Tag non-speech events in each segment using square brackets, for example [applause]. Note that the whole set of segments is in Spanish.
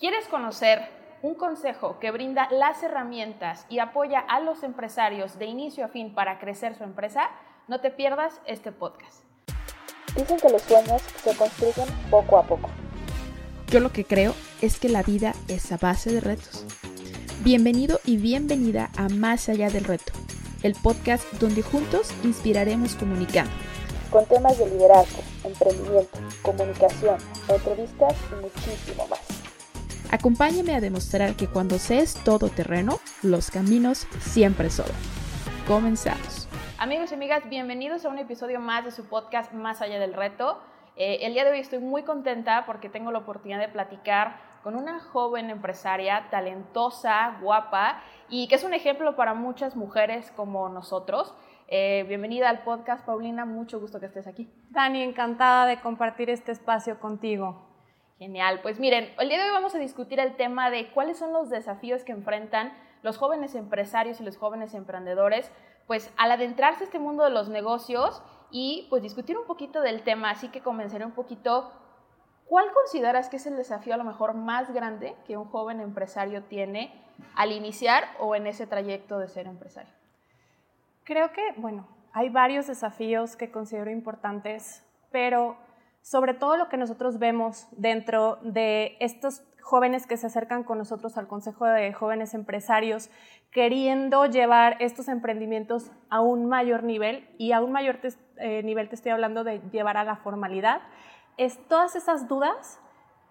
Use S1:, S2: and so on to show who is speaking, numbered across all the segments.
S1: ¿Quieres conocer un consejo que brinda las herramientas y apoya a los empresarios de inicio a fin para crecer su empresa? No te pierdas este podcast.
S2: Dicen que los sueños se construyen poco a poco.
S3: Yo lo que creo es que la vida es a base de retos. Bienvenido y bienvenida a Más allá del reto, el podcast donde juntos inspiraremos comunicando.
S2: Con temas de liderazgo, emprendimiento, comunicación, entrevistas y muchísimo más.
S3: Acompáñame a demostrar que cuando se es todoterreno, los caminos siempre sobran. Comenzamos.
S1: Amigos y amigas, bienvenidos a un episodio más de su podcast Más allá del reto. Eh, el día de hoy estoy muy contenta porque tengo la oportunidad de platicar con una joven empresaria talentosa, guapa y que es un ejemplo para muchas mujeres como nosotros. Eh, bienvenida al podcast, Paulina, mucho gusto que estés aquí.
S4: Dani, encantada de compartir este espacio contigo.
S1: Genial, pues miren, el día de hoy vamos a discutir el tema de cuáles son los desafíos que enfrentan los jóvenes empresarios y los jóvenes emprendedores, pues al adentrarse a este mundo de los negocios y pues discutir un poquito del tema, así que comenzaré un poquito, ¿cuál consideras que es el desafío a lo mejor más grande que un joven empresario tiene al iniciar o en ese trayecto de ser empresario?
S4: Creo que, bueno, hay varios desafíos que considero importantes, pero sobre todo lo que nosotros vemos dentro de estos jóvenes que se acercan con nosotros al Consejo de Jóvenes Empresarios, queriendo llevar estos emprendimientos a un mayor nivel, y a un mayor eh, nivel te estoy hablando de llevar a la formalidad, es todas esas dudas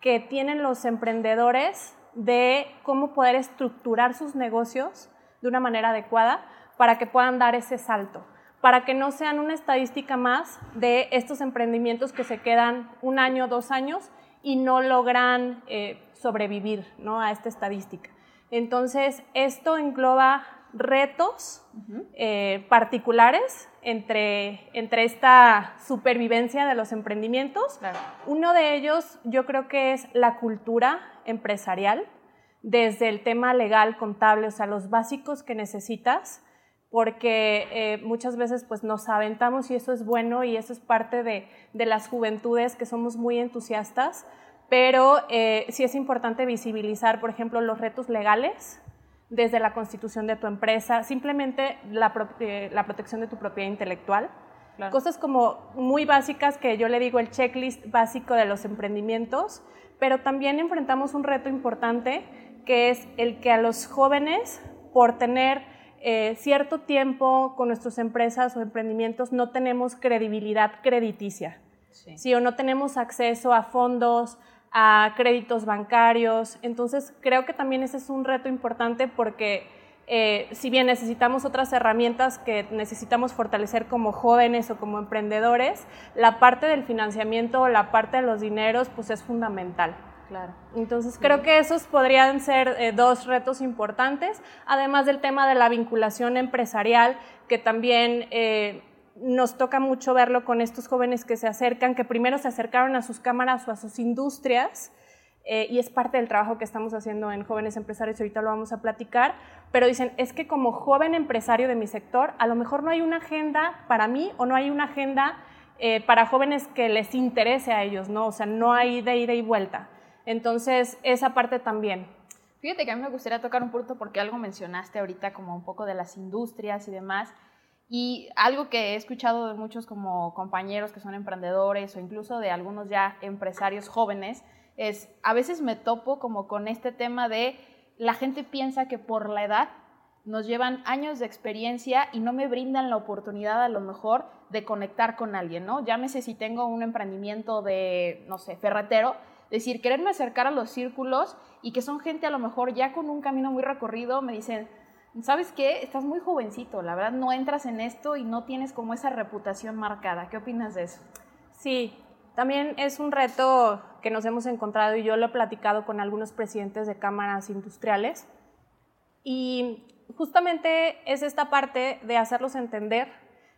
S4: que tienen los emprendedores de cómo poder estructurar sus negocios de una manera adecuada para que puedan dar ese salto para que no sean una estadística más de estos emprendimientos que se quedan un año, dos años y no logran eh, sobrevivir ¿no? a esta estadística. Entonces, esto engloba retos eh, particulares entre, entre esta supervivencia de los emprendimientos. Uno de ellos yo creo que es la cultura empresarial, desde el tema legal, contable, o sea, los básicos que necesitas porque eh, muchas veces pues nos aventamos y eso es bueno y eso es parte de, las juventudes que somos muy entusiastas, pero eh, sí es importante visibilizar, por ejemplo, los retos legales desde la constitución de tu empresa, simplemente la, eh, protección de tu propiedad intelectual. Cosas como muy básicas que yo le digo el checklist básico de los emprendimientos, pero también enfrentamos un reto importante que es el que a los jóvenes, por tener eh, cierto tiempo con nuestras empresas o emprendimientos no tenemos credibilidad crediticia, sí. o no tenemos acceso a fondos, a créditos bancarios. Entonces, creo que también ese es un reto importante porque eh, si bien necesitamos otras herramientas que necesitamos fortalecer como jóvenes o como emprendedores, la parte del financiamiento la parte de los dineros pues es fundamental.
S1: Claro.
S4: Entonces creo que esos podrían ser eh, dos retos importantes, además del tema de la vinculación empresarial, que también eh, nos toca mucho verlo con estos jóvenes que se acercan, que primero se acercaron a sus cámaras o a sus industrias, eh, y es parte del trabajo que estamos haciendo en Jóvenes Empresarios, y ahorita lo vamos a platicar, pero dicen, es que como joven empresario de mi sector, a lo mejor no hay una agenda para mí o no hay una agenda para jóvenes que les interese a ellos, ¿no? O sea, no hay de ida y vuelta. Entonces, esa parte también.
S1: Fíjate que a mí me gustaría tocar un punto porque algo mencionaste ahorita como un poco de las industrias y demás. Y algo que he escuchado de muchos como compañeros que son emprendedores o incluso de algunos ya empresarios jóvenes es a veces me topo como con este tema de la gente piensa que por la edad nos llevan años de experiencia y no me brindan la oportunidad a lo mejor de conectar con alguien, ¿no? Llámese si tengo un emprendimiento de, no sé, ferretero, decir, quererme acercar a los círculos y que son gente a lo mejor ya con un camino muy recorrido, me dicen, ¿sabes qué? Estás muy jovencito, la verdad no entras en esto y no tienes como esa reputación marcada. ¿Qué opinas de eso?
S4: Sí, también es un reto que nos hemos encontrado y yo lo he platicado con algunos presidentes de cámaras industriales y justamente es esta parte de hacerlos entender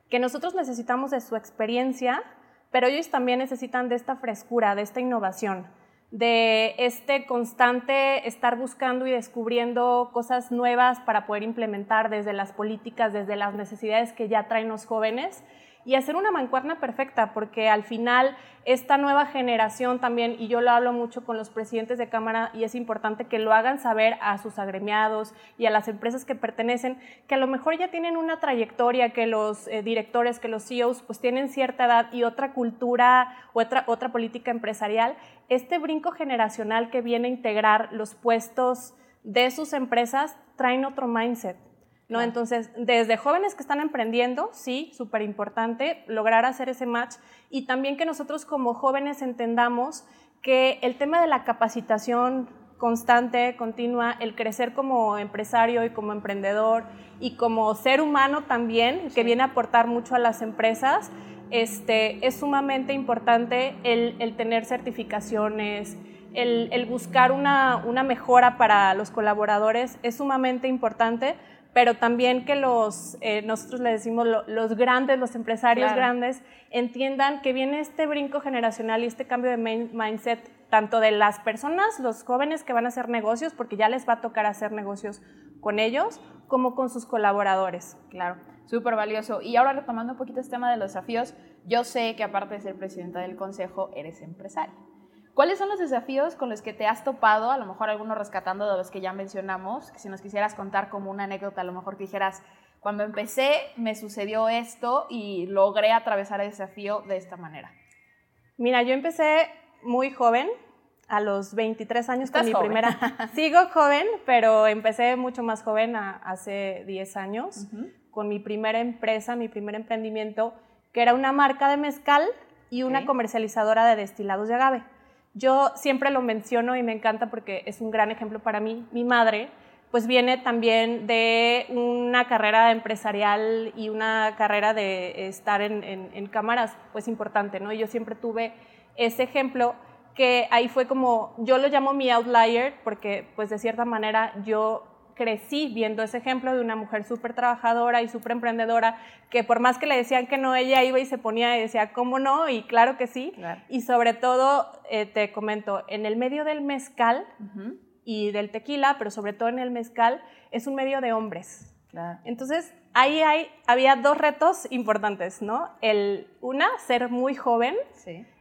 S4: que nosotros necesitamos de su experiencia, pero ellos también necesitan de esta frescura, de esta innovación de este constante estar buscando y descubriendo cosas nuevas para poder implementar desde las políticas, desde las necesidades que ya traen los jóvenes. Y hacer una mancuerna perfecta, porque al final esta nueva generación también, y yo lo hablo mucho con los presidentes de Cámara, y es importante que lo hagan saber a sus agremiados y a las empresas que pertenecen, que a lo mejor ya tienen una trayectoria, que los eh, directores, que los CEOs, pues tienen cierta edad y otra cultura, otra, otra política empresarial. Este brinco generacional que viene a integrar los puestos de sus empresas traen otro mindset ¿no? Entonces, desde jóvenes que están emprendiendo, sí, súper importante lograr hacer ese match y también que nosotros como jóvenes entendamos que el tema de la capacitación constante, continua, el crecer como empresario y como emprendedor y como ser humano también, que viene a aportar mucho a las empresas, este, es sumamente importante el, tener certificaciones, el, el buscar una, una, mejora para los colaboradores, es sumamente importante pero también que los, eh, nosotros le decimos los grandes, los empresarios grandes, entiendan que viene este brinco generacional y este cambio de mindset tanto de las personas, los jóvenes que van a hacer negocios, porque ya les va a tocar hacer negocios con ellos, como con sus colaboradores.
S1: Claro, súper valioso. Y ahora retomando un poquito este tema de los desafíos, yo sé que aparte de ser presidenta del consejo, eres empresaria. ¿Cuáles son los desafíos con los que te has topado? A lo mejor algunos rescatando de los que ya mencionamos, que si nos quisieras contar como una anécdota, a lo mejor que dijeras, cuando empecé me sucedió esto y logré atravesar el desafío de esta manera.
S4: Mira, yo empecé muy joven, a los 23 años con mi primera. [laughs] Sigo joven, pero empecé mucho más joven hace 10 años con mi primera empresa, mi primer emprendimiento, que era una marca de mezcal y una comercializadora de destilados de agave. Yo siempre lo menciono y me encanta porque es un gran ejemplo para mí. Mi madre, pues viene también de una carrera empresarial y una carrera de estar en, cámaras, pues importante, ¿no? Yo siempre tuve ese ejemplo que ahí fue como, yo lo llamo mi outlier, porque pues de cierta manera yo crecí viendo ese ejemplo de una mujer súper trabajadora y súper emprendedora, que por más que le decían que no, ella iba y se ponía y decía, ¿cómo no? Y claro que sí. Y sobre todo, eh, te comento, en el medio del mezcal y del tequila, pero sobre todo en el mezcal, es un medio de hombres. Entonces, ahí hay, había dos retos importantes, ¿no? El, una, ser muy joven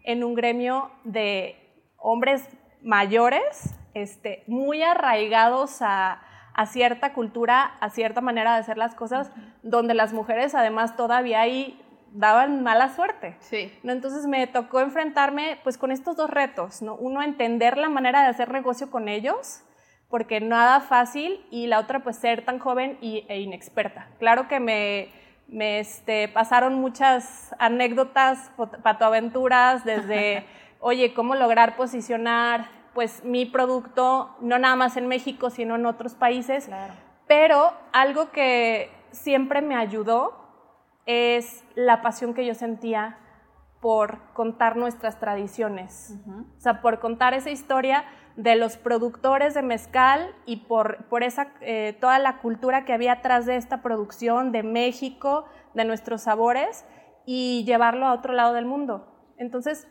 S4: en un gremio de hombres mayores, este, muy arraigados a, a cierta cultura, a cierta manera de hacer las cosas, donde las mujeres además todavía ahí daban mala suerte.
S1: Sí.
S4: ¿no? Entonces me tocó enfrentarme pues con estos dos retos, ¿no? Uno, entender la manera de hacer negocio con ellos, porque nada fácil, y la otra, pues ser tan joven y, e inexperta. Claro que me, me este, pasaron muchas anécdotas, patoaventuras, desde, [laughs] oye, cómo lograr posicionar pues mi producto, no nada más en México, sino en otros países. Pero algo que siempre me ayudó es la pasión que yo sentía por contar nuestras tradiciones. O sea, por contar esa historia de los productores de mezcal y por, por esa, eh, toda la cultura que había atrás de esta producción de México, de nuestros sabores, y llevarlo a otro lado del mundo. Entonces,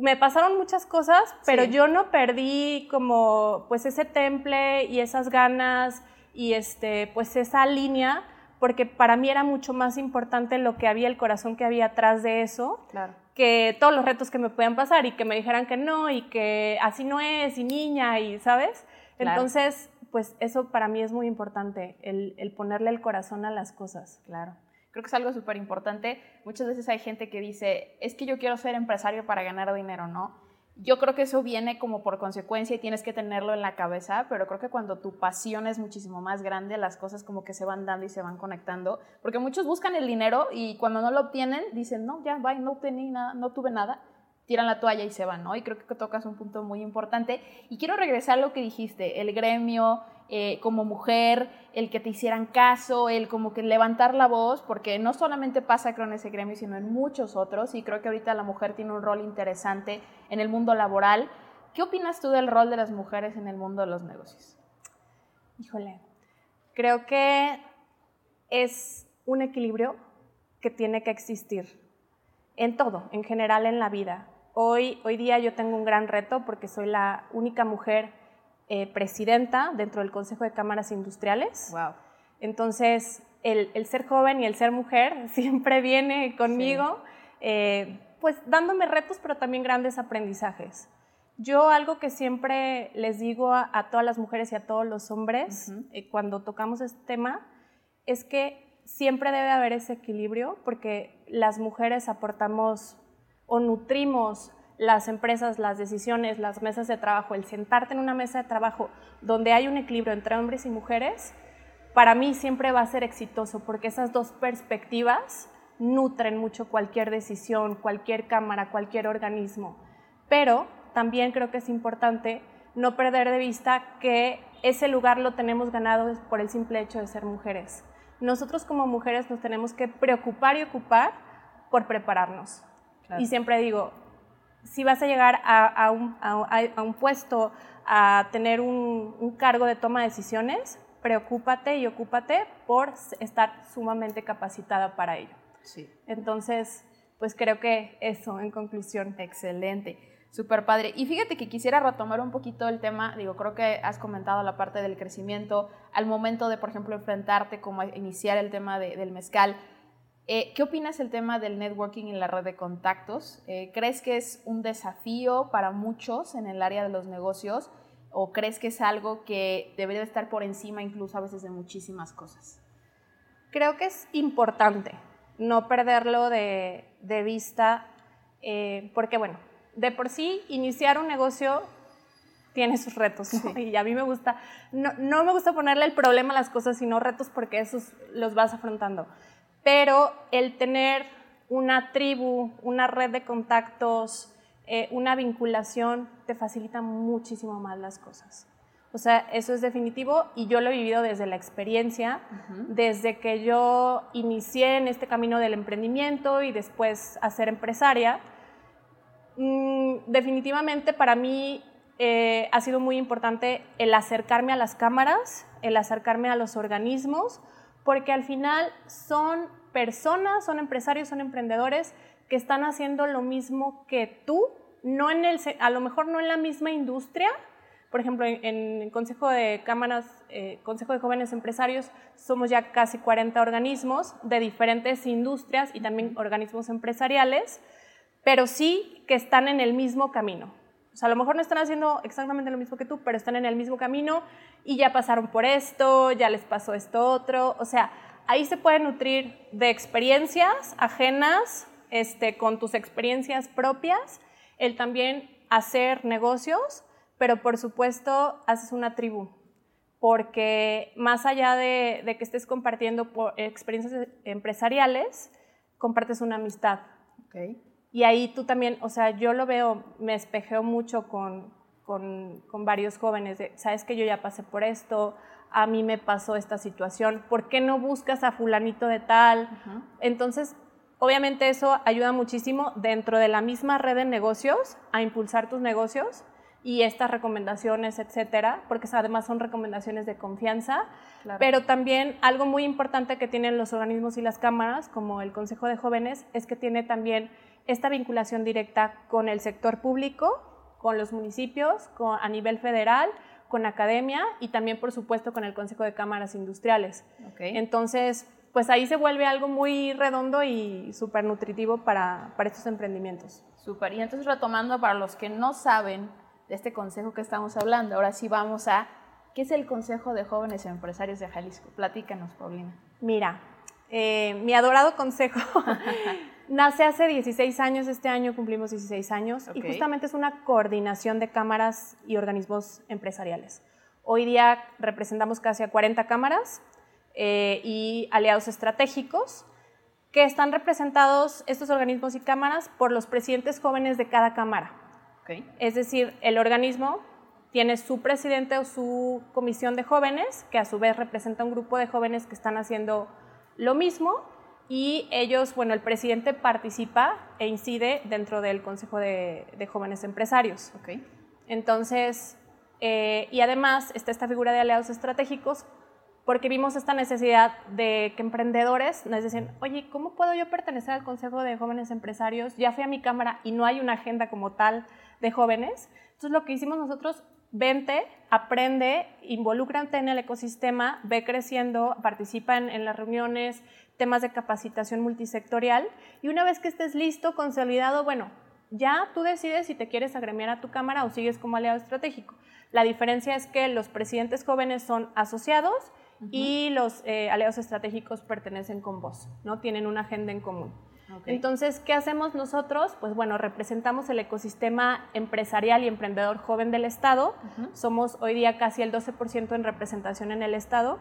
S4: me pasaron muchas cosas, pero yo no perdí como pues ese temple y esas ganas y este pues esa línea porque para mí era mucho más importante lo que había, el corazón que había atrás de eso, que todos los retos que me podían pasar y que me dijeran que no y que así no es y niña y, ¿sabes? Entonces, pues eso para mí es muy importante, el, el ponerle el corazón a las cosas.
S1: Claro. Creo que es algo súper importante. Muchas veces hay gente que dice, es que yo quiero ser empresario para ganar dinero, ¿no? Yo creo que eso viene como por consecuencia y tienes que tenerlo en la cabeza, pero creo que cuando tu pasión es muchísimo más grande, las cosas como que se van dando y se van conectando, porque muchos buscan el dinero y cuando no lo obtienen dicen, no, ya, bye, no obtení nada, no tuve nada, tiran la toalla y se van, ¿no? Y creo que tocas un punto muy importante. Y quiero regresar a lo que dijiste, el gremio, eh, como mujer, el que te hicieran caso, el como que levantar la voz, porque no solamente pasa creo en ese gremio, sino en muchos otros, y creo que ahorita la mujer tiene un rol interesante en el mundo laboral. ¿Qué opinas tú del rol de las mujeres en el mundo de los negocios?
S4: Híjole, creo que es un equilibrio que tiene que existir en todo, en general en la vida. Hoy, hoy día yo tengo un gran reto porque soy la única mujer eh, presidenta dentro del Consejo de Cámaras Industriales.
S1: Wow.
S4: Entonces, el, ser joven y el ser mujer [laughs] siempre viene conmigo, eh, pues dándome retos, pero también grandes aprendizajes. Yo algo que siempre les digo a, todas las mujeres y a todos los hombres eh, cuando tocamos este tema es que siempre debe haber ese equilibrio porque las mujeres aportamos o nutrimos las empresas, las decisiones, las mesas de trabajo, el sentarte en una mesa de trabajo donde hay un equilibrio entre hombres y mujeres, para mí siempre va a ser exitoso porque esas dos perspectivas nutren mucho cualquier decisión, cualquier cámara, cualquier organismo. Pero también creo que es importante no perder de vista que ese lugar lo tenemos ganado por el simple hecho de ser mujeres. Nosotros como mujeres nos tenemos que preocupar y ocupar por prepararnos. Y siempre digo, si vas a llegar a, un, puesto, a tener un, un, cargo de toma de decisiones, preocúpate y ocúpate por estar sumamente capacitada para ello.
S1: Sí.
S4: Entonces, pues creo que eso, en conclusión.
S1: Excelente. Súper padre. Y fíjate que quisiera retomar un poquito el tema, digo, creo que has comentado la parte del crecimiento al momento de, por ejemplo, enfrentarte, como iniciar el tema del mezcal. Eh, ¿Qué opinas del tema del networking en la red de contactos? Eh, ¿Crees que es un desafío para muchos en el área de los negocios o crees que es algo que debería estar por encima incluso a veces de muchísimas cosas?
S4: Creo que es importante no perderlo de, vista eh, porque, bueno, de por sí iniciar un negocio tiene sus retos y a mí me gusta, no, no, me gusta ponerle el problema a las cosas, sino retos porque esos los vas afrontando. Pero el tener una tribu, una red de contactos, eh, una vinculación, te facilita muchísimo más las cosas. O sea, eso es definitivo y yo lo he vivido desde la experiencia, desde que yo inicié en este camino del emprendimiento y después a ser empresaria Mm, definitivamente para mí eh, ha sido muy importante el acercarme a las cámaras, el acercarme a los organismos, porque al final son personas, son empresarios, son emprendedores que están haciendo lo mismo que tú, no en el, a lo mejor no en la misma industria. Por ejemplo, en, el Consejo de Cámaras, eh, Consejo de Jóvenes Empresarios, somos ya casi 40 organismos de diferentes industrias y también organismos empresariales pero sí que están en el mismo camino. O sea, a lo mejor no están haciendo exactamente lo mismo que tú, pero están en el mismo camino y ya pasaron por esto, ya les pasó esto otro. O sea, ahí se puede nutrir de experiencias ajenas, este, con tus experiencias propias, el también hacer negocios, pero por supuesto haces una tribu, porque más allá de, de que estés compartiendo por experiencias empresariales, compartes una amistad.
S1: Okay.
S4: Y ahí tú también, o sea, yo lo veo, me espejeo mucho con, con, con varios jóvenes, de, sabes que yo ya pasé por esto, a mí me pasó esta situación, ¿por qué no buscas a fulanito de tal? Entonces, obviamente eso ayuda muchísimo dentro de la misma red de negocios a impulsar tus negocios y estas recomendaciones, etcétera, porque además son recomendaciones de confianza, pero también algo muy importante que tienen los organismos y las cámaras, como el Consejo de Jóvenes, es que tiene también esta vinculación directa con el sector público, con los municipios, con, a nivel federal, con academia y también, por supuesto, con el Consejo de Cámaras Industriales. Entonces, pues ahí se vuelve algo muy redondo y súper nutritivo para, para estos emprendimientos.
S1: Súper. Y entonces, retomando para los que no saben de este consejo que estamos hablando, ahora sí vamos a, ¿qué es el Consejo de Jóvenes Empresarios de Jalisco? Platícanos, Paulina.
S4: Mira, eh, mi adorado consejo [laughs] Nace hace 16 años, este año cumplimos 16 años y justamente es una coordinación de cámaras y organismos empresariales. Hoy día representamos casi a 40 cámaras eh, y aliados estratégicos que están representados estos organismos y cámaras por los presidentes jóvenes de cada cámara. Es decir, el organismo tiene su presidente o su comisión de jóvenes, que a su vez representa un grupo de jóvenes que están haciendo lo mismo y ellos, bueno, el presidente participa e incide dentro del Consejo de, Jóvenes Empresarios.
S1: Okay.
S4: Entonces, eh, y además está esta figura de aliados estratégicos porque vimos esta necesidad de que emprendedores nos dicen, oye, ¿cómo puedo yo pertenecer al Consejo de Jóvenes Empresarios? Ya fui a mi cámara y no hay una agenda como tal de jóvenes. Entonces, lo que hicimos nosotros vente, aprende, involúcrate en el ecosistema, ve creciendo, participa en, las reuniones, temas de capacitación multisectorial y una vez que estés listo, consolidado, bueno, ya tú decides si te quieres agremiar a tu cámara o sigues como aliado estratégico. La diferencia es que los presidentes jóvenes son asociados y los eh, aliados estratégicos pertenecen con vos, ¿no? Tienen una agenda en común. Entonces, ¿qué hacemos nosotros? Pues bueno, representamos el ecosistema empresarial y emprendedor joven del Estado. Somos hoy día casi el 12% en representación en el Estado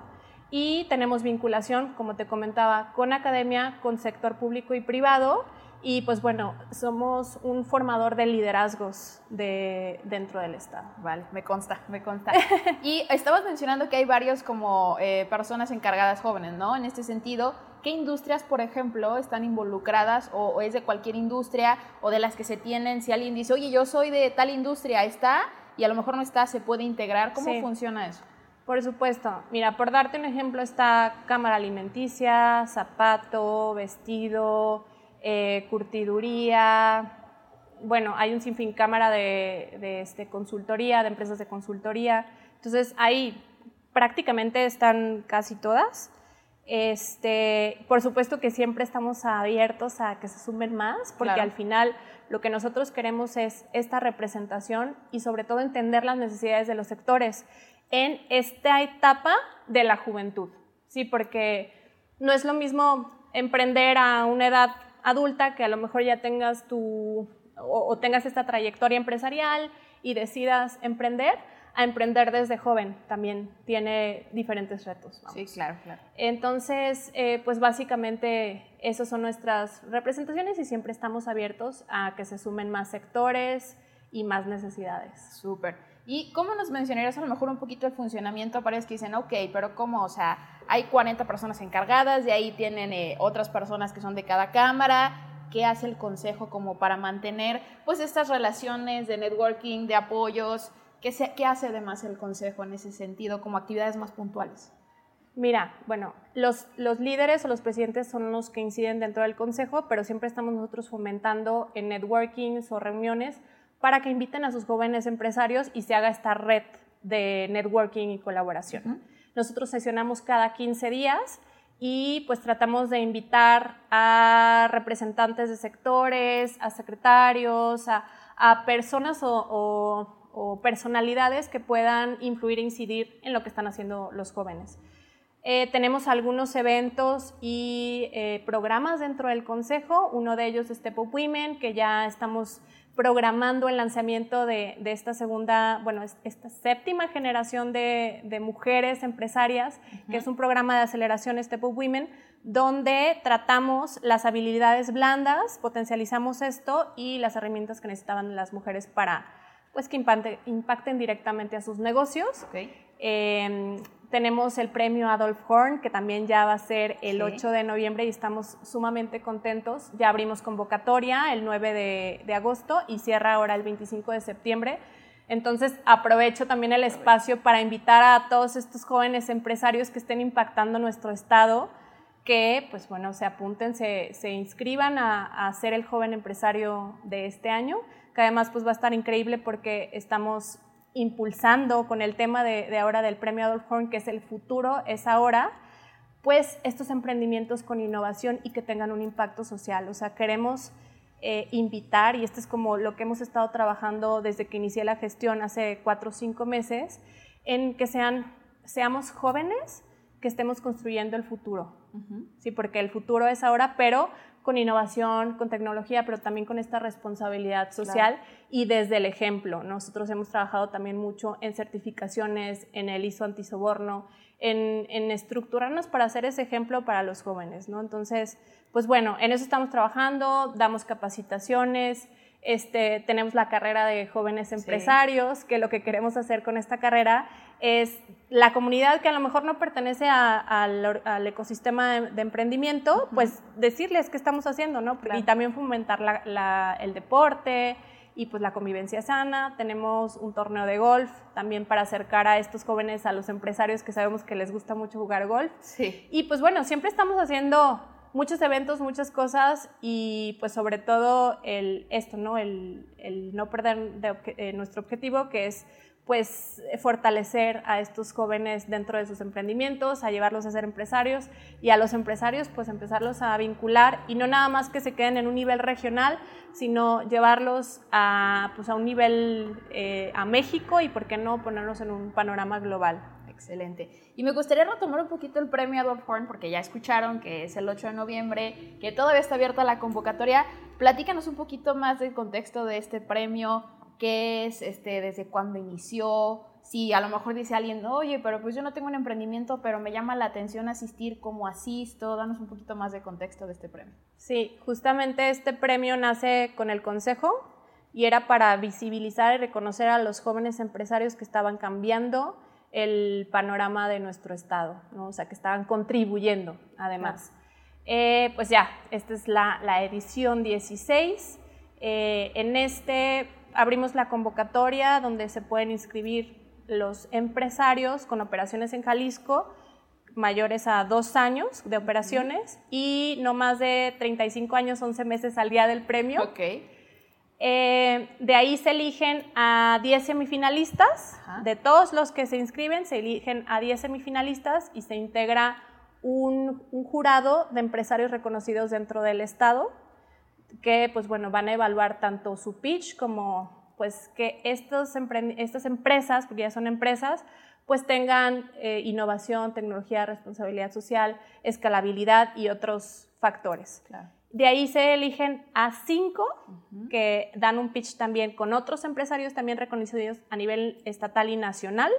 S4: y tenemos vinculación, como te comentaba, con academia, con sector público y privado. Y pues bueno, somos un formador de liderazgos de, dentro del Estado.
S1: Vale, me consta, me consta. [laughs] y estabas mencionando que hay varios como eh, personas encargadas jóvenes, ¿no? En este sentido, ¿Qué industrias, por ejemplo, están involucradas o, es de cualquier industria o de las que se tienen? Si alguien dice, oye, yo soy de tal industria, ¿está? Y a lo mejor no está, ¿se puede integrar? ¿Cómo funciona eso?
S4: Por supuesto. Mira, por darte un ejemplo, está cámara alimenticia, zapato, vestido, eh, curtiduría. Bueno, hay un sinfín cámara de, de este, consultoría, de empresas de consultoría. Entonces, ahí prácticamente están casi todas. Este, por supuesto que siempre estamos abiertos a que se sumen más, porque al final lo que nosotros queremos es esta representación y sobre todo entender las necesidades de los sectores en esta etapa de la juventud, ¿sí? Porque no es lo mismo emprender a una edad adulta que a lo mejor ya tengas tu o tengas esta trayectoria empresarial y decidas emprender a emprender desde joven también tiene diferentes retos.
S1: Sí, claro, claro.
S4: Entonces, eh, pues básicamente esas son nuestras representaciones y siempre estamos abiertos a que se sumen más sectores y más necesidades.
S1: Súper. ¿Y cómo nos mencionarías a lo mejor un poquito el funcionamiento? Parece que dicen, ok, pero ¿cómo? O sea, hay 40 personas encargadas, de ahí tienen eh, otras personas que son de cada cámara. ¿Qué hace el consejo como para mantener pues estas relaciones de networking, de apoyos? ¿Qué, ¿Qué hace además el Consejo en ese sentido como actividades más puntuales?
S4: Mira, bueno, los, los, líderes o los presidentes son los que inciden dentro del consejo, pero siempre estamos nosotros fomentando en networkings o reuniones para que inviten a sus jóvenes empresarios y se haga esta red de networking y colaboración. Nosotros sesionamos cada 15 días y pues tratamos de invitar a representantes de sectores, a secretarios, a, a personas o o personalidades que puedan influir e incidir en lo que están haciendo los jóvenes. Eh, tenemos algunos eventos y eh, programas dentro del Consejo, uno de ellos es Step Up Women, que ya estamos programando el lanzamiento de, esta segunda, bueno, esta séptima generación de, mujeres empresarias, que es un programa de aceleración Step Up Women, donde tratamos las habilidades blandas, potencializamos esto y las herramientas que necesitaban las mujeres para pues que impacten directamente a sus negocios. Em, tenemos el premio Adolf Horn, que también ya va a ser el 8 de noviembre y estamos sumamente contentos. Ya abrimos convocatoria el 9 de, de, agosto y cierra ahora el 25 de septiembre. Entonces aprovecho también el espacio para invitar a todos estos jóvenes empresarios que estén impactando nuestro estado, que pues bueno, se apunten, se, se inscriban a, a ser el joven empresario de este año que además pues va a estar increíble porque estamos impulsando con el tema de, ahora del premio Adolf Horn, que es el futuro, es ahora, pues estos emprendimientos con innovación y que tengan un impacto social. O sea, queremos eh, invitar, y esto es como lo que hemos estado trabajando desde que inicié la gestión hace cuatro o cinco meses, en que sean, seamos jóvenes que estemos construyendo el futuro. Sí, porque el futuro es ahora, pero con innovación, con tecnología, pero también con esta responsabilidad social y desde el ejemplo. Nosotros hemos trabajado también mucho en certificaciones, en el ISO antisoborno, en, en estructurarnos para hacer ese ejemplo para los jóvenes. ¿no? Entonces, pues bueno, en eso estamos trabajando, damos capacitaciones, este, tenemos la carrera de jóvenes empresarios, que lo que queremos hacer con esta carrera es la comunidad que a lo mejor no pertenece al, ecosistema de, emprendimiento, pues decirles qué estamos haciendo, ¿no? Y también fomentar el deporte y pues la convivencia sana. Tenemos un torneo de golf también para acercar a estos jóvenes a los empresarios que sabemos que les gusta mucho jugar golf.
S1: Sí.
S4: Y pues bueno, siempre estamos haciendo muchos eventos, muchas cosas y pues sobre todo el, esto, ¿no? El, no perder eh, nuestro objetivo que es pues fortalecer a estos jóvenes dentro de sus emprendimientos, a llevarlos a ser empresarios y a los empresarios pues empezarlos a vincular y no nada más que se queden en un nivel regional, sino llevarlos a, pues, a un nivel eh, a México y por qué no ponernos en un panorama global.
S1: Excelente. Y me gustaría retomar un poquito el premio Adolf Horn, porque ya escucharon que es el 8 de noviembre, que todavía está abierta la convocatoria. Platícanos un poquito más del contexto de este premio, qué es, este, desde cuándo inició, si a lo mejor dice alguien, oye, pero pues yo no tengo un emprendimiento, pero me llama la atención asistir, ¿cómo asisto? Danos un poquito más de contexto de este premio.
S4: Sí, justamente este premio nace con el Consejo y era para visibilizar y reconocer a los jóvenes empresarios que estaban cambiando el panorama de nuestro estado, ¿no? o sea, que estaban contribuyendo además. Eh, pues ya, esta es la, la edición 16. Eh, en este abrimos la convocatoria donde se pueden inscribir los empresarios con operaciones en Jalisco mayores a dos años de operaciones y no más de 35 años, 11 meses al día del premio. Eh, de ahí se eligen a 10 semifinalistas. De todos los que se inscriben, se eligen a 10 semifinalistas y se integra un, un, jurado de empresarios reconocidos dentro del Estado que pues bueno, van a evaluar tanto su pitch como pues que estos estas empresas, porque ya son empresas, pues tengan eh, innovación, tecnología, responsabilidad social, escalabilidad y otros factores. De ahí se eligen a cinco que dan un pitch también con otros empresarios también reconocidos a nivel estatal y nacional.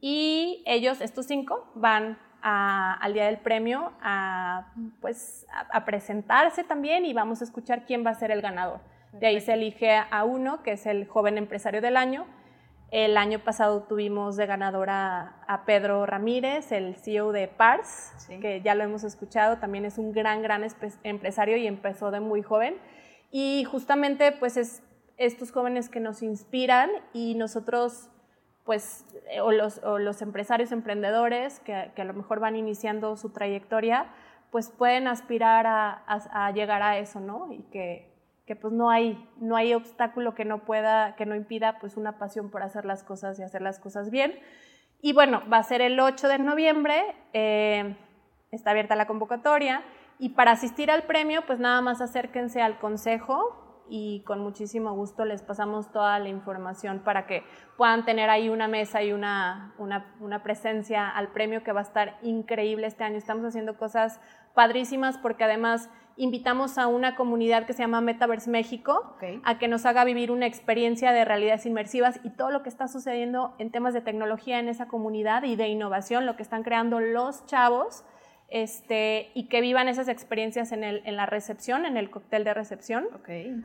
S4: Y ellos, estos cinco, van al día del premio a, pues, a, presentarse también y vamos a escuchar quién va a ser el ganador. De ahí se elige a uno, que es el joven empresario del año. El año pasado tuvimos de ganadora a Pedro Ramírez, el CEO de Pars, que ya lo hemos escuchado, también es un gran, gran empresario y empezó de muy joven. Y justamente pues es estos jóvenes que nos inspiran y nosotros pues, eh, o los, o los empresarios emprendedores que, a lo mejor van iniciando su trayectoria, pues pueden aspirar a, a, llegar a eso, ¿no? Y que, que, pues no hay, no hay obstáculo que no pueda, que no impida pues una pasión por hacer las cosas y hacer las cosas bien. Y bueno, va a ser el 8 de noviembre, eh, está abierta la convocatoria y para asistir al premio pues nada más acérquense al consejo y con muchísimo gusto les pasamos toda la información para que puedan tener ahí una mesa y una, una, presencia al premio que va a estar increíble este año. Estamos haciendo cosas padrísimas porque además invitamos a una comunidad que se llama Metaverse México a que nos haga vivir una experiencia de realidades inmersivas y todo lo que está sucediendo en temas de tecnología en esa comunidad y de innovación, lo que están creando los chavos este, y que vivan esas experiencias en, el, en la recepción, en el cóctel de recepción.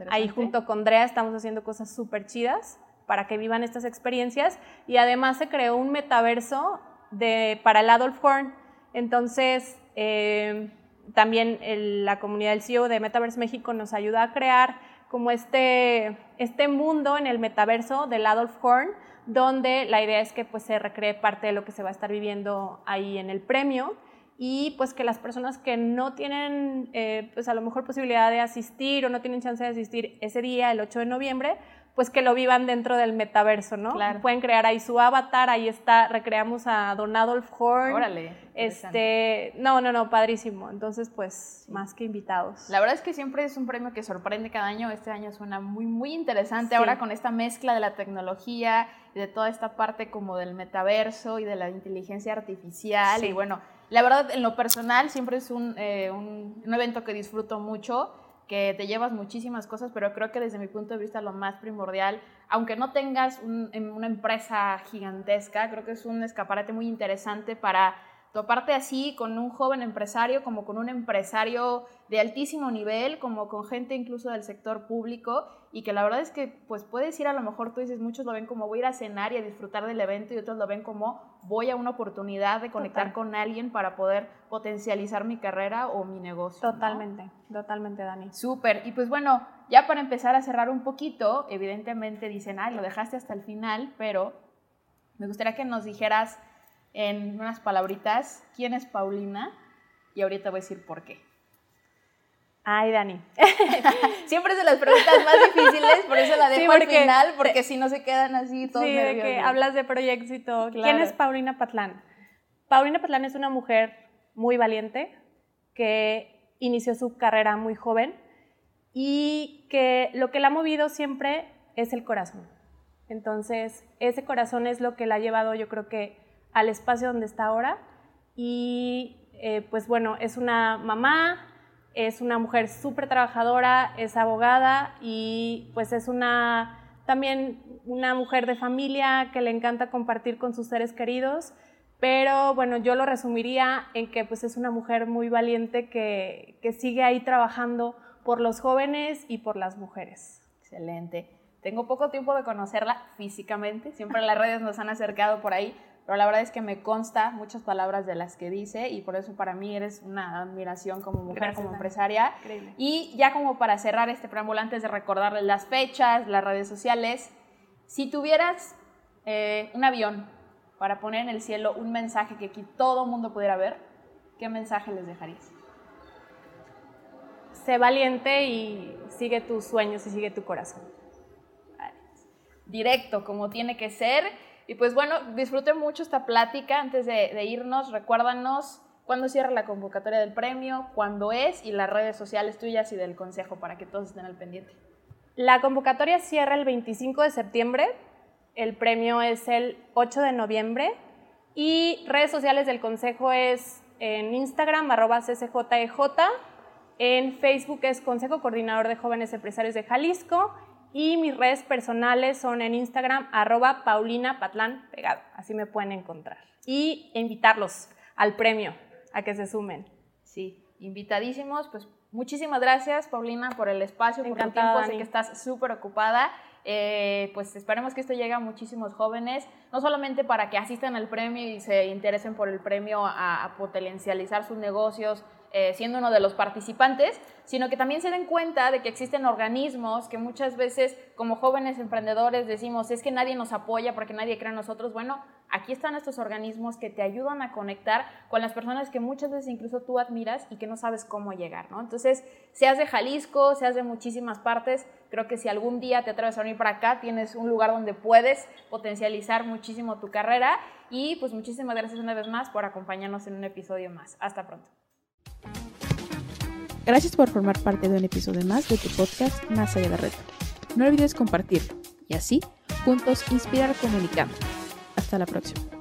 S4: Ahí junto con Drea estamos haciendo cosas súper chidas para que vivan estas experiencias y además se creó un metaverso de, para el Adolf Horn. Entonces, eh, también la comunidad del CEO de Metaverse México nos ayuda a crear como este, este mundo en el metaverso del Adolf Horn, donde la idea es que pues, se recree parte de lo que se va a estar viviendo ahí en el premio y pues que las personas que no tienen eh, pues a lo mejor posibilidad de asistir o no tienen chance de asistir ese día, el 8 de noviembre, pues que lo vivan dentro del metaverso, ¿no? Pueden crear ahí su avatar, ahí está, recreamos a Don Adolf Horn.
S1: Órale.
S4: Este, no, no, no, padrísimo. Entonces, pues, más que invitados.
S1: La verdad es que siempre es un premio que sorprende cada año. Este año suena muy, muy interesante ahora con esta mezcla de la tecnología y de toda esta parte como del metaverso y de la inteligencia artificial. Y bueno, la verdad, en lo personal, siempre es eh, un, un, evento que disfruto mucho, que te llevas muchísimas cosas, pero creo que desde mi punto de vista lo más primordial, aunque no tengas em, una empresa gigantesca, creo que es un escaparate muy interesante para toparte así con un joven empresario como con un empresario de altísimo nivel, como con gente incluso del sector público y que la verdad es que pues puedes ir a lo mejor tú dices, muchos lo ven como voy a ir a cenar y a disfrutar del evento y otros lo ven como voy a una oportunidad de conectar con alguien para poder potencializar mi carrera o mi negocio.
S4: Totalmente, totalmente Dani.
S1: Súper, y pues bueno, ya para empezar a cerrar un poquito, evidentemente dicen, ay, lo dejaste hasta el final, pero me gustaría que nos dijeras en unas palabritas quién es Paulina y ahorita voy a decir por qué.
S4: Ay, Dani. [laughs]
S1: Siempre es de las preguntas más difíciles, por eso la dejo al final, porque si no se quedan así todos
S4: Sí, de que hablas de proyectos y todo. ¿Quién es Paulina Patlán? Paulina Patlán es una mujer muy valiente que inició su carrera muy joven y que lo que la ha movido siempre es el corazón. Entonces, ese corazón es lo que la ha llevado, yo creo que, al espacio donde está ahora. Y eh, pues bueno, es una mamá, es una mujer súper trabajadora, es abogada y pues es una también una mujer de familia que le encanta compartir con sus seres queridos, pero bueno, yo lo resumiría en que pues es una mujer muy valiente que, que sigue ahí trabajando por los jóvenes y por las mujeres.
S1: Excelente. Tengo poco tiempo de conocerla físicamente, siempre las redes nos han acercado por ahí, pero la verdad es que me consta muchas palabras de las que dice y por eso para mí eres una admiración como mujer, como empresaria. Y ya como para cerrar este preámbulo, antes de recordarles las fechas, las redes sociales, si tuvieras eh, un avión para poner en el cielo un mensaje que aquí todo el mundo pudiera ver, ¿qué mensaje les dejarías?
S4: Sé valiente y sigue tus sueños y sigue tu corazón.
S1: Directo, como tiene que ser. Y pues bueno, disfruté mucho esta plática. Antes de, irnos, recuérdanos cuándo cierra la convocatoria del premio, cuándo es y las redes sociales tuyas y del consejo para que todos estén al pendiente.
S4: La convocatoria cierra el 25 de septiembre, el premio es el 8 de noviembre y redes sociales del consejo es en Instagram arroba ccjej, en Facebook es Consejo Coordinador de Jóvenes Empresarios de Jalisco y mis redes personales son en Instagram, arroba Paulina Patlán Pegado. Así me pueden encontrar. Y invitarlos al premio, a que se sumen.
S1: Sí, invitadísimos. Pues muchísimas gracias, Paulina, por el espacio, por tu tiempo. Sé que estás súper ocupada. Eh, pues esperemos que esto llegue a muchísimos jóvenes, no solamente para que asistan al premio y se interesen por el premio a potencializar sus negocios, eh, siendo uno de los participantes, sino que también se den cuenta de que existen organismos que muchas veces como jóvenes emprendedores decimos, es que nadie nos apoya porque nadie cree en nosotros. Bueno, aquí están estos organismos que te ayudan a conectar con las personas que muchas veces incluso tú admiras y que no sabes cómo llegar, ¿no? Entonces, seas de Jalisco, seas de muchísimas partes, creo que si algún día te atreves a venir para acá, tienes un lugar donde puedes potencializar muchísimo tu carrera y pues muchísimas gracias una vez más por acompañarnos en un episodio más. Hasta pronto.
S3: Gracias por formar parte de un episodio más de tu podcast Más allá de reto. No olvides compartirlo y así juntos inspirar comunicando. Hasta la próxima.